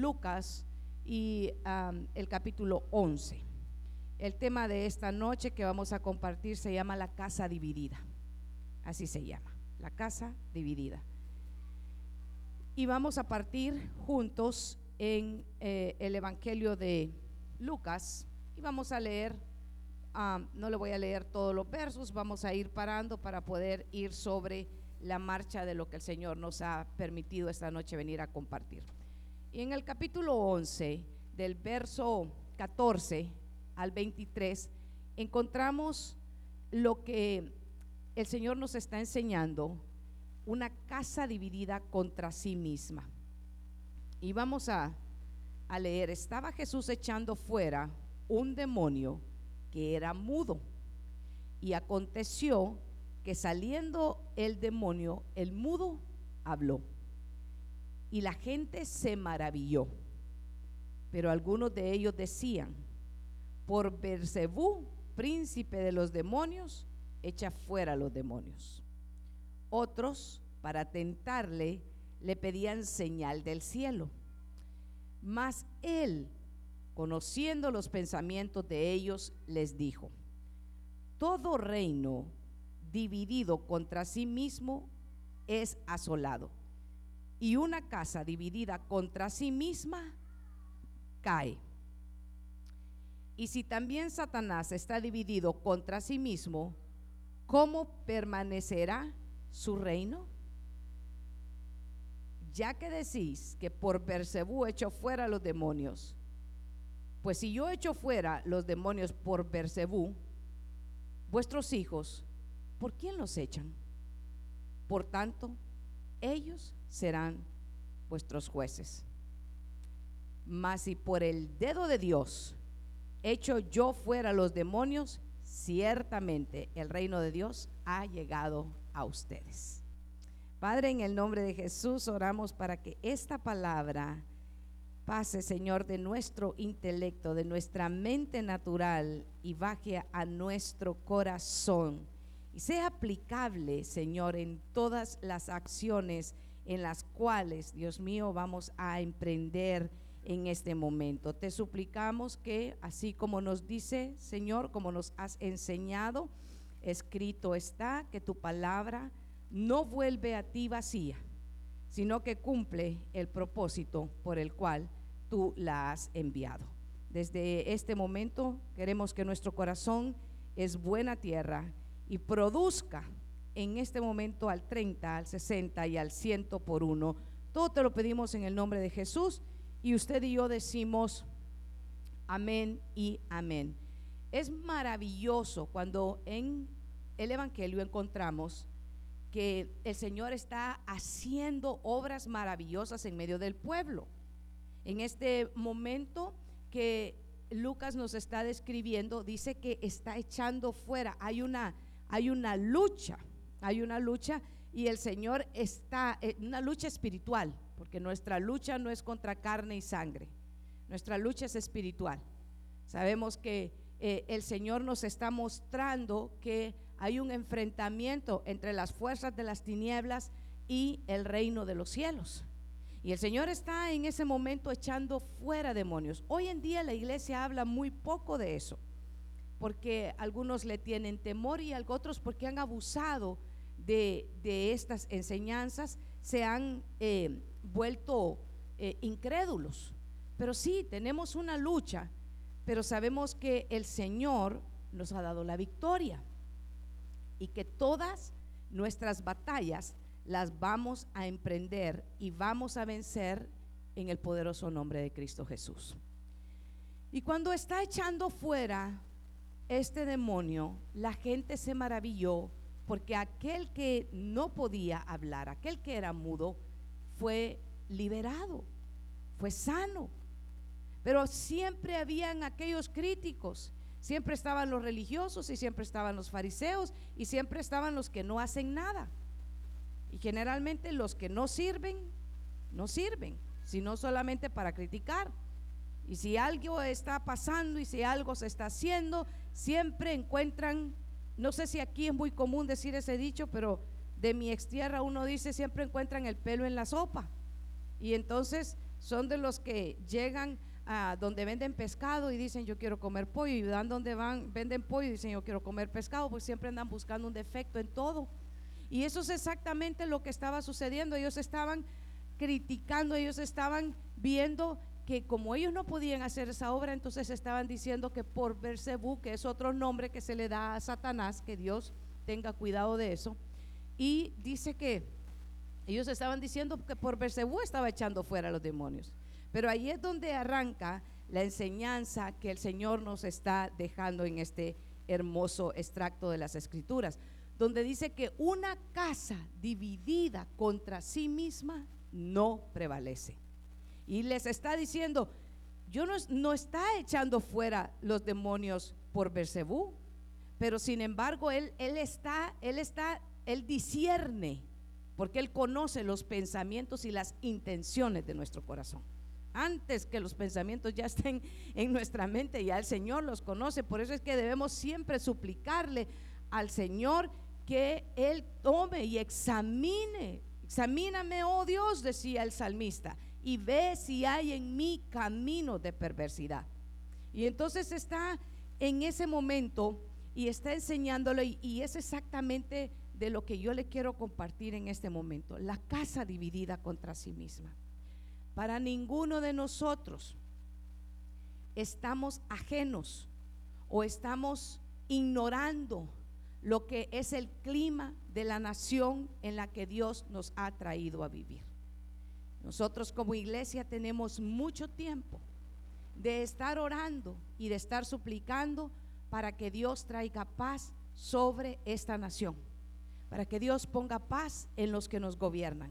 Lucas y el capítulo 11. El tema de esta noche que vamos a compartir se llama la casa dividida. Así se llama, la casa dividida. Y vamos a partir juntos en eh, el Evangelio de Lucas y vamos a leer, no le voy a leer todos los versos, vamos a ir parando para poder ir sobre la marcha de lo que el Señor nos ha permitido esta noche venir a compartir. Y en el capítulo 11, del verso 14 al 23, encontramos lo que el Señor nos está enseñando, una casa dividida contra sí misma. Y vamos a, a leer, estaba Jesús echando fuera un demonio que era mudo. Y aconteció que saliendo el demonio, el mudo habló y la gente se maravilló. Pero algunos de ellos decían, por Bersebú, príncipe de los demonios, echa fuera los demonios. Otros, para tentarle, le pedían señal del cielo. Mas él, conociendo los pensamientos de ellos, les dijo, todo reino dividido contra sí mismo es asolado y una casa dividida contra sí misma cae. Y si también Satanás está dividido contra sí mismo, ¿cómo permanecerá su reino? Ya que decís que por Bersebú echo fuera los demonios, pues si yo echo fuera los demonios por Bersebú, vuestros hijos, ¿por quién los echan? Por tanto, ellos serán vuestros jueces. Mas si por el dedo de Dios hecho yo fuera los demonios, ciertamente el reino de Dios ha llegado a ustedes. Padre, en el nombre de Jesús oramos para que esta palabra pase, Señor, de nuestro intelecto, de nuestra mente natural y baje a nuestro corazón y sea aplicable, Señor, en todas las acciones en las cuales, Dios mío, vamos a emprender en este momento. Te suplicamos que, así como nos dice, Señor, como nos has enseñado, escrito está, que tu palabra no vuelve a ti vacía, sino que cumple el propósito por el cual tú la has enviado. Desde este momento queremos que nuestro corazón es buena tierra y produzca en este momento al 30, al 60 y al 100 por uno. Todo te lo pedimos en el nombre de Jesús y usted y yo decimos amén y amén. Es maravilloso cuando en el Evangelio encontramos que el Señor está haciendo obras maravillosas en medio del pueblo. En este momento que Lucas nos está describiendo, dice que está echando fuera, hay una, hay una lucha hay una lucha y el Señor está, en una lucha espiritual, porque nuestra lucha no es contra carne y sangre, nuestra lucha es espiritual. Sabemos que eh, el Señor nos está mostrando que hay un enfrentamiento entre las fuerzas de las tinieblas y el reino de los cielos. Y el Señor está en ese momento echando fuera demonios. Hoy en día la iglesia habla muy poco de eso, porque algunos le tienen temor y otros porque han abusado de, estas enseñanzas se han eh, vuelto eh, incrédulos. Pero sí, tenemos una lucha, pero sabemos que el Señor nos ha dado la victoria y que todas nuestras batallas las vamos a emprender y vamos a vencer en el poderoso nombre de Cristo Jesús. Y cuando está echando fuera este demonio, la gente se maravilló porque aquel que no podía hablar, aquel que era mudo, fue liberado, fue sano. Pero siempre habían aquellos críticos, siempre estaban los religiosos y siempre estaban los fariseos y siempre estaban los que no hacen nada. Y generalmente los que no sirven, no sirven, sino solamente para criticar. Y si algo está pasando y si algo se está haciendo, siempre encuentran no sé si aquí es muy común decir ese dicho, pero de mi ex tierra uno dice siempre encuentran el pelo en la sopa. Y entonces son de los que llegan a donde venden pescado y dicen yo quiero comer pollo y dan donde van venden pollo y dicen yo quiero comer pescado, pues siempre andan buscando un defecto en todo. Y eso es exactamente lo que estaba sucediendo. Ellos estaban criticando, ellos estaban viendo que como ellos no podían hacer esa obra, entonces estaban diciendo que por Bersebú, que es otro nombre que se le da a Satanás, que Dios tenga cuidado de eso. Y dice que ellos estaban diciendo que por Bersebú estaba echando fuera a los demonios. Pero ahí es donde arranca la enseñanza que el Señor nos está dejando en este hermoso extracto de las Escrituras, donde dice que una casa dividida contra sí misma no prevalece. Y les está diciendo, yo no, no está echando fuera los demonios por Bersebú, pero sin embargo él, él está, él está, él discierne, porque él conoce los pensamientos y las intenciones de nuestro corazón. Antes que los pensamientos ya estén en nuestra mente, ya el Señor los conoce. Por eso es que debemos siempre suplicarle al Señor que Él tome y examine. Examíname, oh Dios, decía el salmista, y ve si hay en mí camino de perversidad. Y entonces está en ese momento y está enseñándole, y es exactamente de lo que yo le quiero compartir en este momento, la casa dividida contra sí misma. Para ninguno de nosotros estamos ajenos o estamos ignorando lo que es el clima de la nación en la que Dios nos ha traído a vivir. Nosotros como iglesia tenemos mucho tiempo de estar orando y de estar suplicando para que Dios traiga paz sobre esta nación, para que Dios ponga paz en los que nos gobiernan,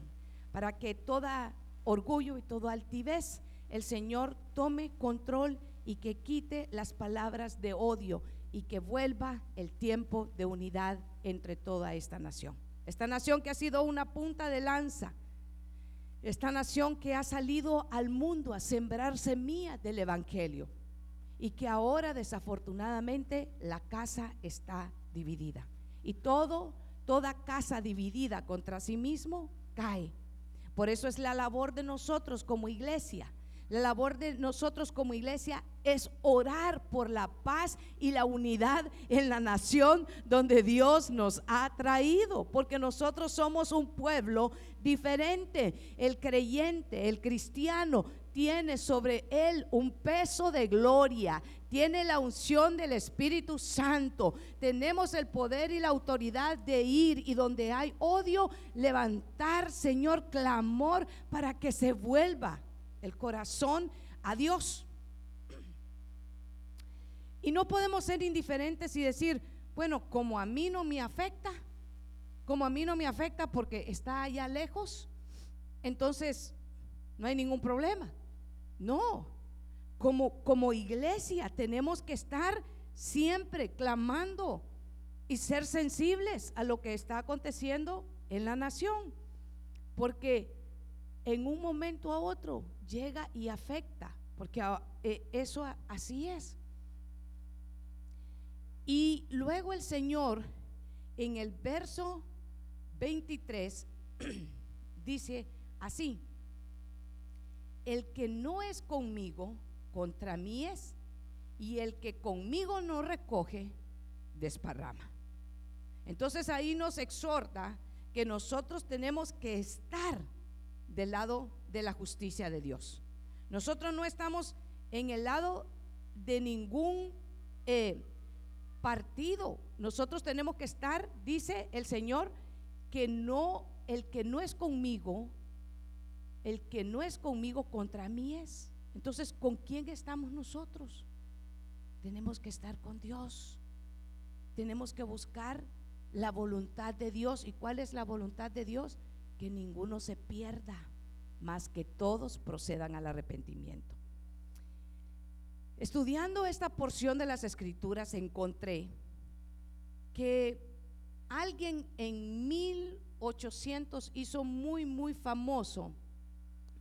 para que toda orgullo y toda altivez, el Señor tome control y que quite las palabras de odio y que vuelva el tiempo de unidad entre toda esta nación. Esta nación que ha sido una punta de lanza, esta nación que ha salido al mundo a sembrar semillas del Evangelio y que ahora desafortunadamente la casa está dividida. Y todo, toda casa dividida contra sí mismo cae. Por eso es la labor de nosotros como iglesia la labor de nosotros como iglesia es orar por la paz y la unidad en la nación donde Dios nos ha traído, porque nosotros somos un pueblo diferente. El creyente, el cristiano, tiene sobre él un peso de gloria, tiene la unción del Espíritu Santo, tenemos el poder y la autoridad de ir y donde hay odio, levantar, Señor, clamor para que se vuelva el corazón a Dios. Y no podemos ser indiferentes y decir, bueno, como a mí no me afecta, como a mí no me afecta porque está allá lejos, entonces no hay ningún problema. No, como, como iglesia tenemos que estar siempre clamando y ser sensibles a lo que está aconteciendo en la nación, porque en un momento a otro llega y afecta, porque eh, eso así es. Y luego el Señor en el verso 23 dice así, el que no es conmigo, contra mí es, y el que conmigo no recoge, desparrama. Entonces ahí nos exhorta que nosotros tenemos que estar del lado de la justicia de Dios. Nosotros no estamos en el lado de ningún eh, partido. Nosotros tenemos que estar, dice el Señor, que no, el que no es conmigo, el que no es conmigo contra mí es. Entonces, ¿con quién estamos nosotros? Tenemos que estar con Dios. Tenemos que buscar la voluntad de Dios. ¿Y cuál es la voluntad de Dios? Que ninguno se pierda más que todos procedan al arrepentimiento. Estudiando esta porción de las escrituras encontré que alguien en 1800 hizo muy, muy famoso,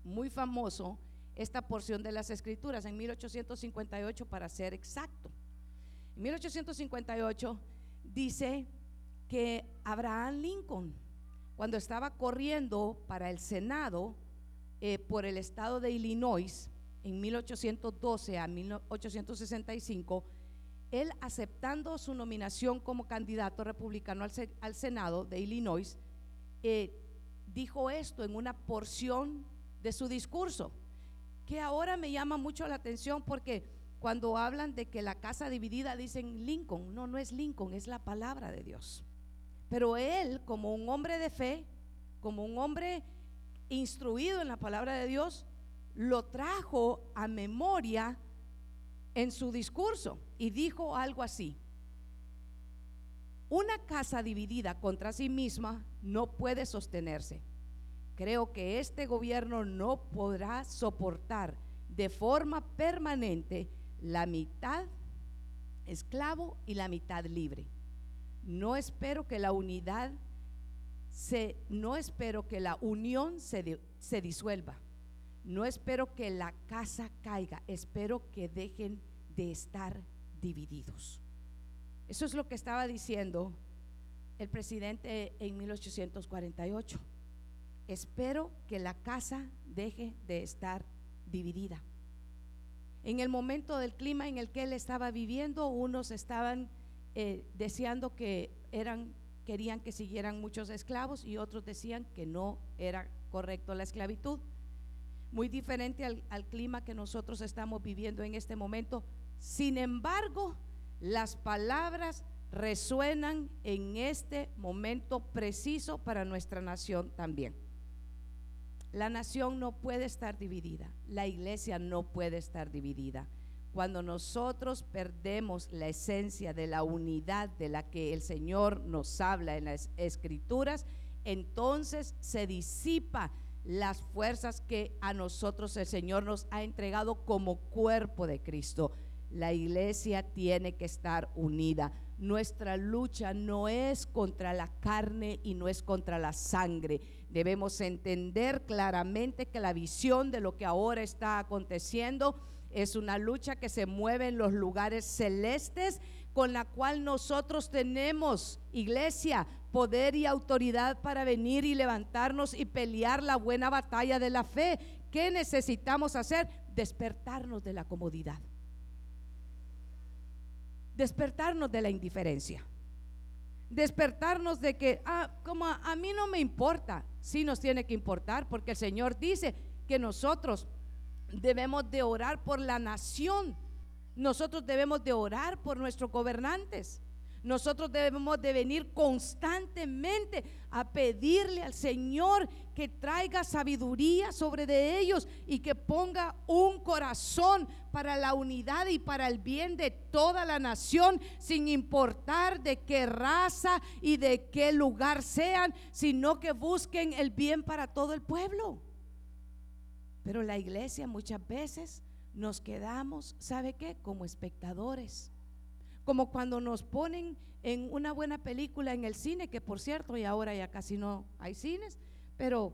muy famoso esta porción de las escrituras, en 1858 para ser exacto. En 1858 dice que Abraham Lincoln, cuando estaba corriendo para el Senado, eh, por el estado de Illinois en 1812 a 1865, él aceptando su nominación como candidato republicano al, Senado de Illinois, eh, dijo esto en una porción de su discurso, que ahora me llama mucho la atención porque cuando hablan de que la casa dividida dicen Lincoln, no, no es Lincoln, es la palabra de Dios. Pero él, como un hombre de fe, como un hombre instruido en la palabra de Dios, lo trajo a memoria en su discurso y dijo algo así. Una casa dividida contra sí misma no puede sostenerse. Creo que este gobierno no podrá soportar de forma permanente la mitad esclavo y la mitad libre. No espero que la unidad no espero que la unión se, se disuelva. No espero que la casa caiga, espero que dejen de estar divididos. Eso es lo que estaba diciendo el presidente en 1848. Espero que la casa deje de estar dividida. En el momento del clima en el que él estaba viviendo, unos estaban eh, deseando que eran, querían que siguieran muchos esclavos y otros decían que no era correcto la esclavitud. Muy diferente al, al clima que nosotros estamos viviendo en este momento. Sin embargo, las palabras resuenan en este momento preciso para nuestra nación también. La nación no puede estar dividida, la iglesia no puede estar dividida. Cuando nosotros perdemos la esencia de la unidad de la que el Señor nos habla en las escrituras, entonces se disipa las fuerzas que a nosotros el Señor nos ha entregado como cuerpo de Cristo. La iglesia tiene que estar unida. Nuestra lucha no es contra la carne y no es contra la sangre. Debemos entender claramente que la visión de lo que ahora está aconteciendo es una lucha que se mueve en los lugares celestes con la cual nosotros tenemos, iglesia, poder y autoridad para venir y levantarnos y pelear la buena batalla de la fe. ¿Qué necesitamos hacer? Despertarnos de la comodidad despertarnos de la indiferencia. Despertarnos de que, ah, como a, mí no me importa, sí nos tiene que importar, porque el Señor dice que nosotros debemos de orar por la nación, nosotros debemos de orar por nuestros gobernantes. Nosotros debemos de venir constantemente a pedirle al Señor que traiga sabiduría sobre de ellos y que ponga un corazón para la unidad y para el bien de toda la nación, sin importar de qué raza y de qué lugar sean, sino que busquen el bien para todo el pueblo. Pero la iglesia muchas veces nos quedamos, ¿sabe qué? Como espectadores como cuando nos ponen en una buena película en el cine, que por cierto, y ahora ya casi no hay cines, pero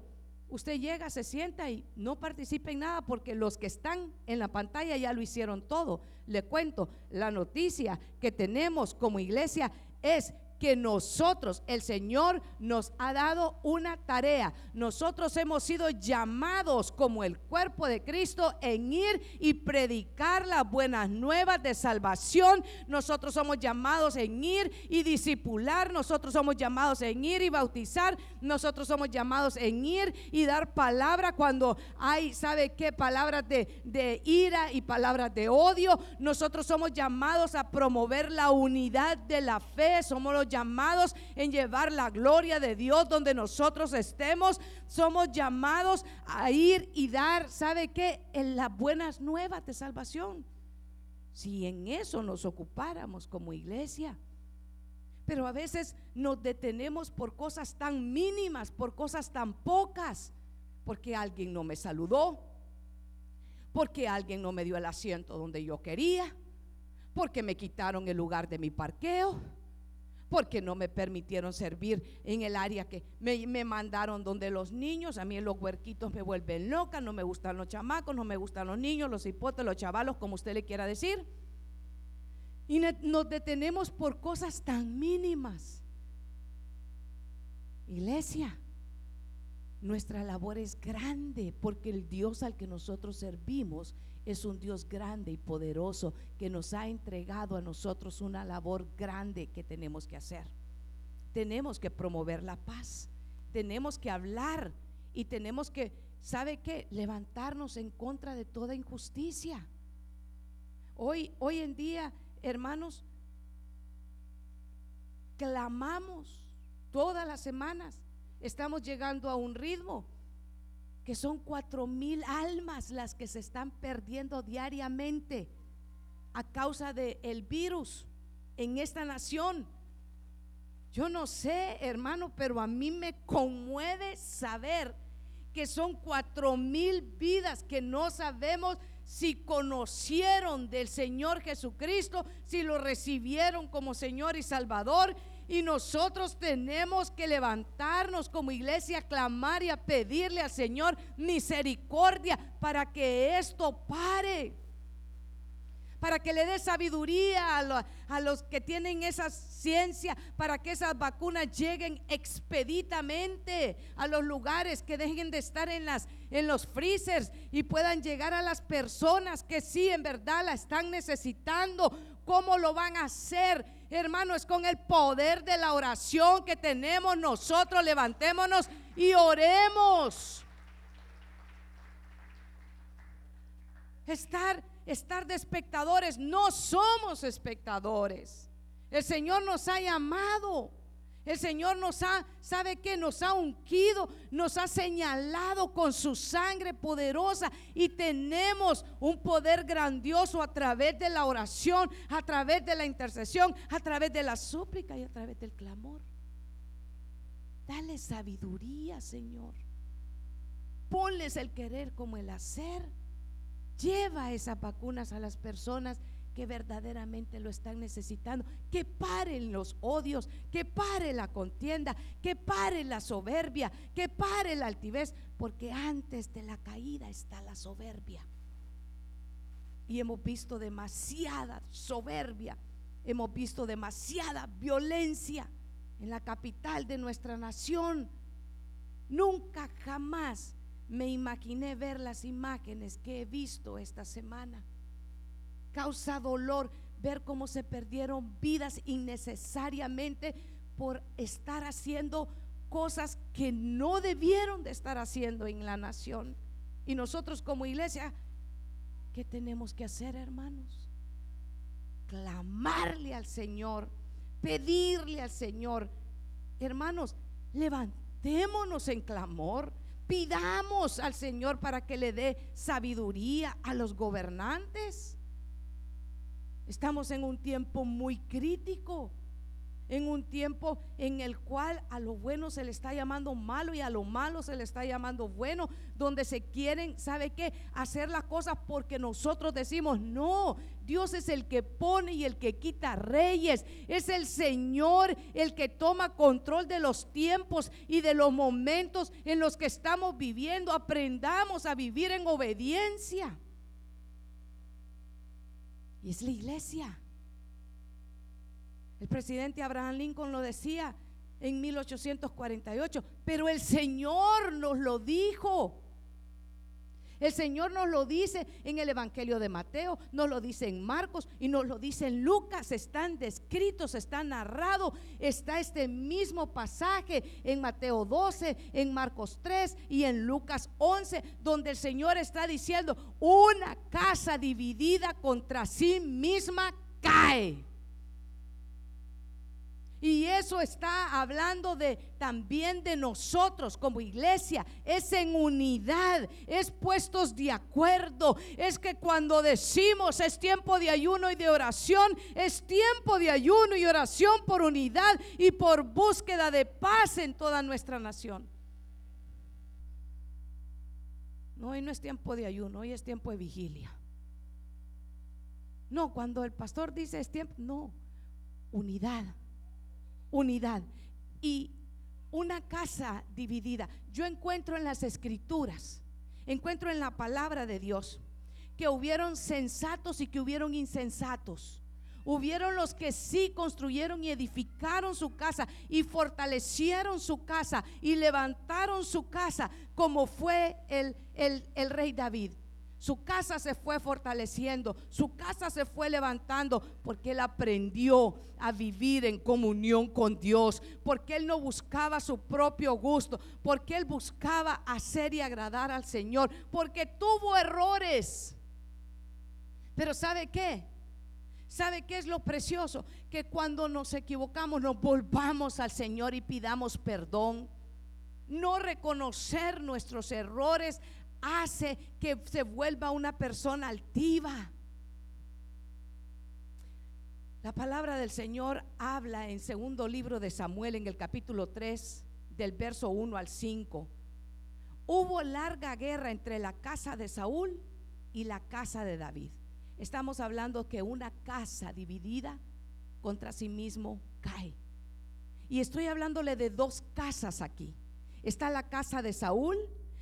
usted llega, se sienta y no participa en nada porque los que están en la pantalla ya lo hicieron todo. Le cuento, la noticia que tenemos como iglesia es que nosotros, el Señor nos ha dado una tarea. Nosotros hemos sido llamados como el cuerpo de Cristo en ir y predicar las buenas nuevas de salvación. Nosotros somos llamados en ir y disipular. Nosotros somos llamados en ir y bautizar. Nosotros somos llamados en ir y dar palabra cuando hay, ¿sabe qué? Palabras de, de ira y palabras de odio. Nosotros somos llamados a promover la unidad de la fe. Somos los llamados en llevar la gloria de Dios donde nosotros estemos. Somos llamados a ir y dar, ¿sabe qué? En las buenas nuevas de salvación. Si en eso nos ocupáramos como iglesia. Pero a veces nos detenemos por cosas tan mínimas, por cosas tan pocas, porque alguien no me saludó, porque alguien no me dio el asiento donde yo quería, porque me quitaron el lugar de mi parqueo porque no me permitieron servir en el área que me, mandaron donde los niños, a mí los huerquitos me vuelven loca, no me gustan los chamacos, no me gustan los niños, los hipotes, los chavalos, como usted le quiera decir. Y nos detenemos por cosas tan mínimas. Iglesia, nuestra labor es grande porque el Dios al que nosotros servimos es un Dios grande y poderoso que nos ha entregado a nosotros una labor grande que tenemos que hacer. Tenemos que promover la paz, tenemos que hablar y tenemos que, ¿sabe qué? Levantarnos en contra de toda injusticia. Hoy, hoy en día, hermanos, clamamos todas las semanas. Estamos llegando a un ritmo que son cuatro mil almas las que se están perdiendo diariamente a causa del el virus en esta nación. Yo no sé, hermano, pero a mí me conmueve saber que son cuatro mil vidas que no sabemos si conocieron del Señor Jesucristo, si lo recibieron como Señor y Salvador y nosotros tenemos que levantarnos como iglesia, clamar y a pedirle al Señor misericordia para que esto pare. Para que le dé sabiduría a, los que tienen esa ciencia, para que esas vacunas lleguen expeditamente a los lugares, que dejen de estar en, las, en los freezers y puedan llegar a las personas que sí en verdad la están necesitando. ¿Cómo lo van a hacer? Hermano, es con el poder de la oración que tenemos nosotros. Levantémonos y oremos. Estar, estar de espectadores. No somos espectadores. El Señor nos ha llamado el Señor nos ha, ¿sabe qué? Nos ha ungido, nos ha señalado con su sangre poderosa y tenemos un poder grandioso a través de la oración, a través de la intercesión, a través de la súplica y a través del clamor. Dale sabiduría, Señor. Ponles el querer como el hacer. Lleva esas vacunas a las personas que verdaderamente lo están necesitando. Que paren los odios, que pare la contienda, que pare la soberbia, que pare la altivez, porque antes de la caída está la soberbia. Y hemos visto demasiada soberbia, hemos visto demasiada violencia en la capital de nuestra nación. Nunca jamás me imaginé ver las imágenes que he visto esta semana causa dolor ver cómo se perdieron vidas innecesariamente por estar haciendo cosas que no debieron de estar haciendo en la nación. Y nosotros como iglesia, ¿qué tenemos que hacer, hermanos? Clamarle al Señor, pedirle al Señor. Hermanos, levantémonos en clamor. Pidamos al Señor para que le dé sabiduría a los gobernantes. Estamos en un tiempo muy crítico, en un tiempo en el cual a lo bueno se le está llamando malo y a lo malo se le está llamando bueno, donde se quieren, ¿sabe qué? Hacer las cosas porque nosotros decimos, no, Dios es el que pone y el que quita reyes, es el Señor el que toma control de los tiempos y de los momentos en los que estamos viviendo. Aprendamos a vivir en obediencia. Y es la iglesia. El presidente Abraham Lincoln lo decía en 1848, pero el Señor nos lo dijo. El Señor nos lo dice en el Evangelio de Mateo, nos lo dice en Marcos y nos lo dice en Lucas. Están descritos, está narrado. Está este mismo pasaje en Mateo 12, en Marcos 3 y en Lucas 11, donde el Señor está diciendo, una casa dividida contra sí misma cae. Y eso está hablando de también de nosotros como iglesia. Es en unidad, es puestos de acuerdo. Es que cuando decimos es tiempo de ayuno y de oración, es tiempo de ayuno y oración por unidad y por búsqueda de paz en toda nuestra nación. No, hoy no es tiempo de ayuno, hoy es tiempo de vigilia. No, cuando el pastor dice es tiempo, no, unidad unidad y una casa dividida. Yo encuentro en las escrituras, encuentro en la palabra de Dios que hubieron sensatos y que hubieron insensatos. Hubieron los que sí construyeron y edificaron su casa y fortalecieron su casa y levantaron su casa como fue el, el, rey David. Su casa se fue fortaleciendo, su casa se fue levantando porque él aprendió a vivir en comunión con Dios, porque él no buscaba su propio gusto, porque él buscaba hacer y agradar al Señor, porque tuvo errores. Pero ¿sabe qué? ¿Sabe qué es lo precioso? Que cuando nos equivocamos nos volvamos al Señor y pidamos perdón. No reconocer nuestros errores hace que se vuelva una persona altiva. La palabra del Señor habla en segundo libro de Samuel en el capítulo 3 del verso 1 al 5. Hubo larga guerra entre la casa de Saúl y la casa de David. Estamos hablando que una casa dividida contra sí mismo cae. Y estoy hablándole de dos casas aquí. Está la casa de Saúl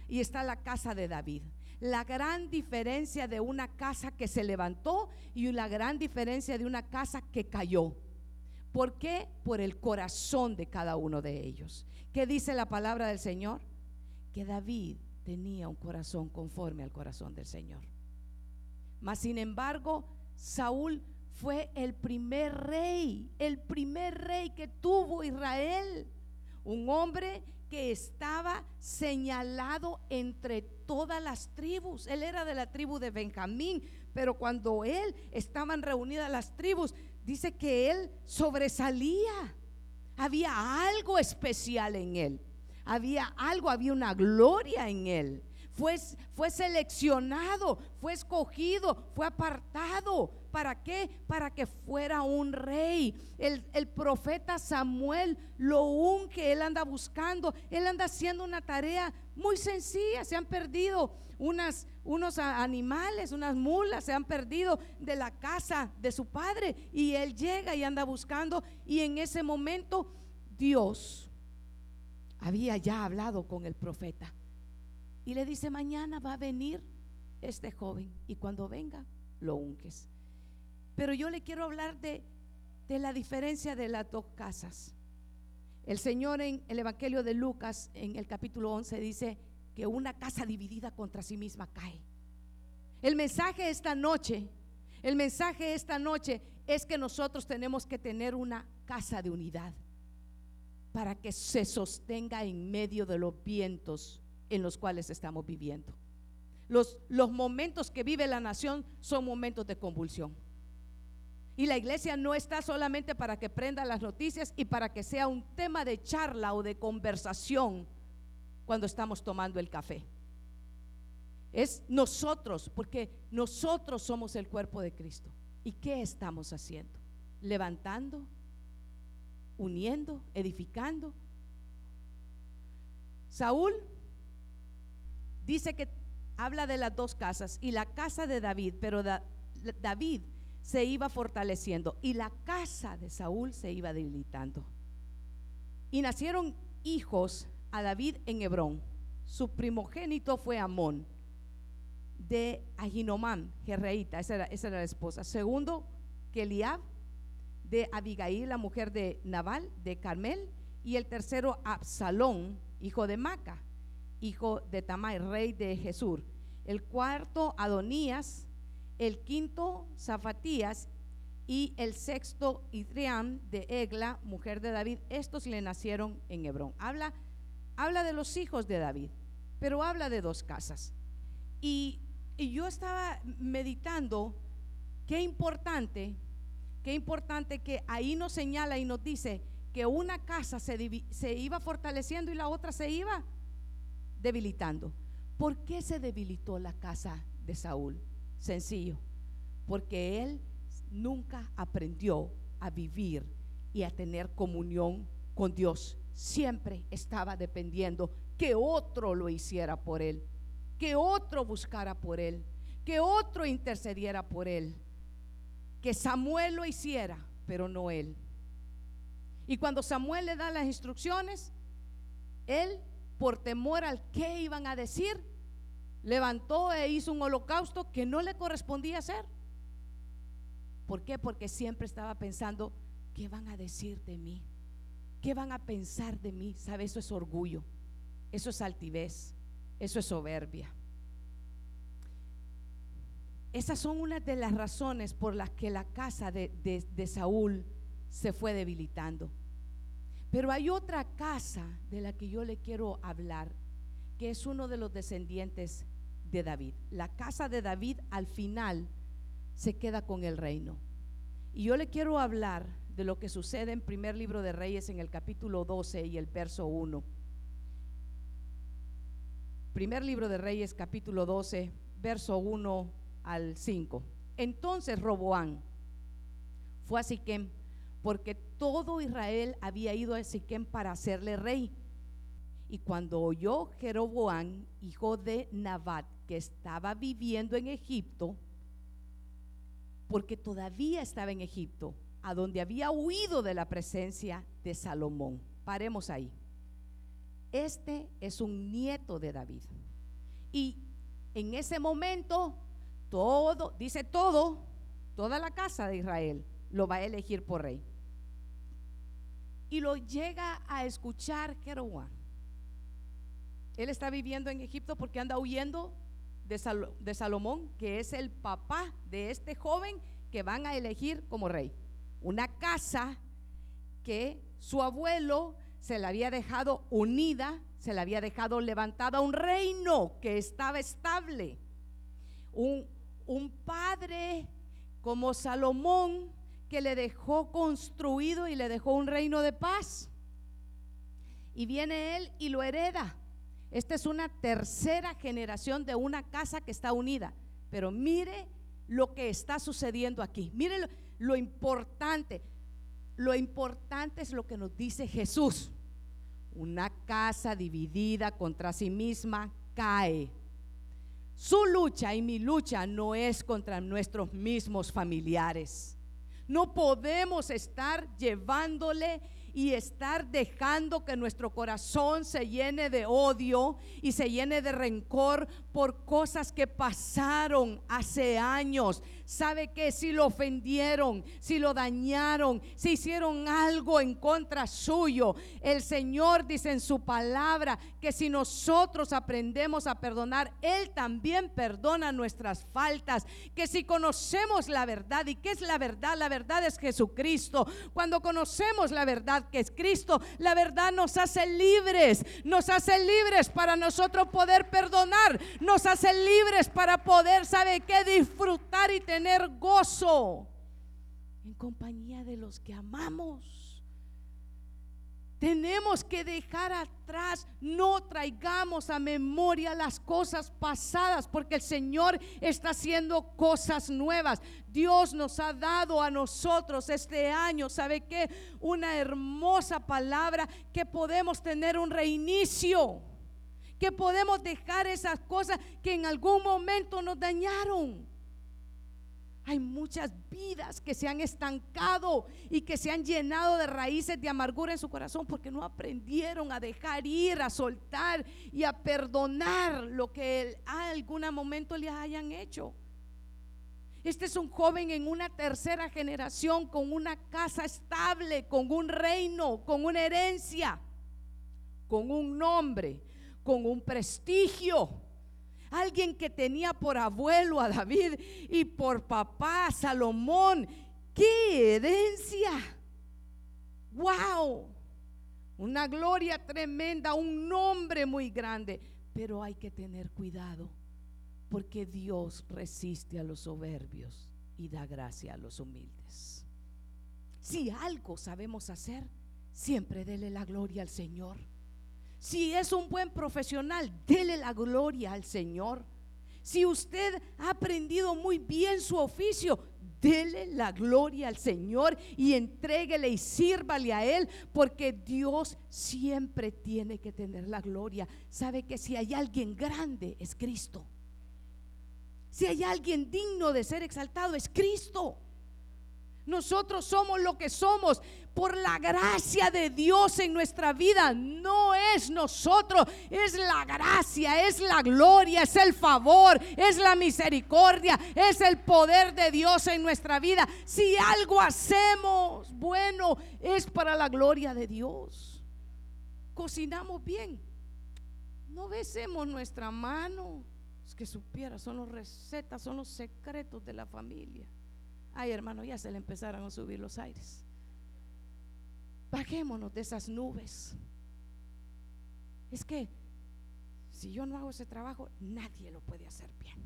y está la casa de David. La gran diferencia de una casa que se levantó y la gran diferencia de una casa que cayó. ¿Por qué? Por el corazón de cada uno de ellos. ¿Qué dice la palabra del Señor? Que David tenía un corazón conforme al corazón del Señor. Mas sin embargo, Saúl fue el primer rey, el primer rey que tuvo Israel. Un hombre que estaba señalado entre todas las tribus. Él era de la tribu de Benjamín, pero cuando él estaban reunidas las tribus, dice que él sobresalía. Había algo especial en él. Había algo, había una gloria en él fue, fue seleccionado, fue escogido, fue apartado. ¿Para qué? Para que fuera un rey. El, el, profeta Samuel lo unge, él anda buscando, él anda haciendo una tarea muy sencilla. Se han perdido unas, unos animales, unas mulas, se han perdido de la casa de su padre. Y él llega y anda buscando. Y en ese momento Dios había ya hablado con el profeta y le dice, mañana va a venir este joven y cuando venga, lo unques. Pero yo le quiero hablar de, de la diferencia de las dos casas. El Señor en el Evangelio de Lucas, en el capítulo 11, dice que una casa dividida contra sí misma cae. El mensaje esta noche, el mensaje esta noche es que nosotros tenemos que tener una casa de unidad para que se sostenga en medio de los vientos en los cuales estamos viviendo. Los, los momentos que vive la nación son momentos de convulsión. Y la iglesia no está solamente para que prenda las noticias y para que sea un tema de charla o de conversación cuando estamos tomando el café. Es nosotros, porque nosotros somos el cuerpo de Cristo. ¿Y qué estamos haciendo? Levantando, uniendo, edificando. Saúl dice que habla de las dos casas y la casa de David, pero David se iba fortaleciendo y la casa de Saúl se iba debilitando. Y nacieron hijos a David en Hebrón. Su primogénito fue Amón de Ahinomam, Jerreíta, esa era, esa era la esposa. Segundo, Keliab de Abigail, la mujer de Nabal, de Carmel. Y el tercero, Absalón, hijo de Maca hijo de Tamai, rey de Jesús. El cuarto, Adonías. El quinto, Zafatías. Y el sexto, Idriam de Egla, mujer de David. Estos le nacieron en Hebrón. Habla, habla de los hijos de David, pero habla de dos casas. Y, yo estaba meditando qué importante, qué importante que ahí nos señala y nos dice que una casa se, se iba fortaleciendo y la otra se iba debilitando. ¿Por qué se debilitó la casa de Saúl? Sencillo, porque él nunca aprendió a vivir y a tener comunión con Dios. Siempre estaba dependiendo que otro lo hiciera por él, que otro buscara por él, que otro intercediera por él, que Samuel lo hiciera, pero no él. Y cuando Samuel le da las instrucciones, él por temor al que iban a decir, levantó e hizo un holocausto que no le correspondía hacer. ¿Por qué? Porque siempre estaba pensando, ¿qué van a decir de mí? ¿Qué van a pensar de mí? ¿Sabe? Eso es orgullo, eso es altivez, eso es soberbia. Esas son unas de las razones por las que la casa de, de Saúl se fue debilitando. Pero hay otra casa de la que yo le quiero hablar, que es uno de los descendientes de David. La casa de David al final se queda con el reino. Y yo le quiero hablar de lo que sucede en primer libro de Reyes en el capítulo 12 y el verso 1. Primer libro de Reyes capítulo 12, verso 1 al 5. Entonces Roboán fue a Siquem porque todo Israel había ido a Siquem para hacerle rey. Y cuando oyó Jeroboán, hijo de Nabat, que estaba viviendo en Egipto, porque todavía estaba en Egipto, a donde había huido de la presencia de Salomón. Paremos ahí. Este es un nieto de David. Y en ese momento, todo, dice todo, toda la casa de Israel lo va a elegir por rey. Y lo llega a escuchar Jeroboam. Él está viviendo en Egipto porque anda huyendo de, Salomón, que es el papá de este joven que van a elegir como rey. Una casa que su abuelo se la había dejado unida, se la había dejado levantada, un reino que estaba estable. Un, un padre como Salomón que le dejó construido y le dejó un reino de paz. Y viene él y lo hereda. Esta es una tercera generación de una casa que está unida. Pero mire lo que está sucediendo aquí. Mire lo, importante. Lo importante es lo que nos dice Jesús. Una casa dividida contra sí misma cae. Su lucha y mi lucha no es contra nuestros mismos familiares. No podemos estar llevándole y estar dejando que nuestro corazón se llene de odio y se llene de rencor por cosas que pasaron hace años. ¿Sabe que Si lo ofendieron, si lo dañaron, si hicieron algo en contra suyo, el Señor dice en su palabra que si nosotros aprendemos a perdonar, Él también perdona nuestras faltas. Que si conocemos la verdad, ¿y qué es la verdad? La verdad es Jesucristo. Cuando conocemos la verdad, que es Cristo. La verdad nos hace libres, nos hace libres para nosotros poder perdonar, nos hace libres para poder, ¿sabe qué? Disfrutar y tener gozo en compañía de los que amamos. Tenemos que dejar atrás, no traigamos a memoria las cosas pasadas, porque el Señor está haciendo cosas nuevas. Dios nos ha dado a nosotros este año, ¿sabe qué? Una hermosa palabra que podemos tener un reinicio, que podemos dejar esas cosas que en algún momento nos dañaron. Hay muchas vidas que se han estancado y que se han llenado de raíces de amargura en su corazón porque no aprendieron a dejar ir, a soltar y a perdonar lo que a algún momento les hayan hecho. Este es un joven en una tercera generación con una casa estable, con un reino, con una herencia, con un nombre, con un prestigio Alguien que tenía por abuelo a David y por papá Salomón. ¡Qué herencia! ¡Wow! Una gloria tremenda, un nombre muy grande. Pero hay que tener cuidado porque Dios resiste a los soberbios y da gracia a los humildes. Si algo sabemos hacer, siempre dele la gloria al Señor. Si es un buen profesional, dele la gloria al Señor. Si usted ha aprendido muy bien su oficio, dele la gloria al Señor y entréguele y sírvale a Él, porque Dios siempre tiene que tener la gloria. Sabe que si hay alguien grande, es Cristo. Si hay alguien digno de ser exaltado, es Cristo. Nosotros somos lo que somos por la gracia de Dios en nuestra vida. No es nosotros, es la gracia, es la gloria, es el favor, es la misericordia, es el poder de Dios en nuestra vida. Si algo hacemos bueno, es para la gloria de Dios. Cocinamos bien. No besemos nuestra mano. Es que supiera, son las recetas, son los secretos de la familia. Ay, hermano, ya se le empezaron a subir los aires. Bajémonos de esas nubes. Es que si yo no hago ese trabajo, nadie lo puede hacer bien.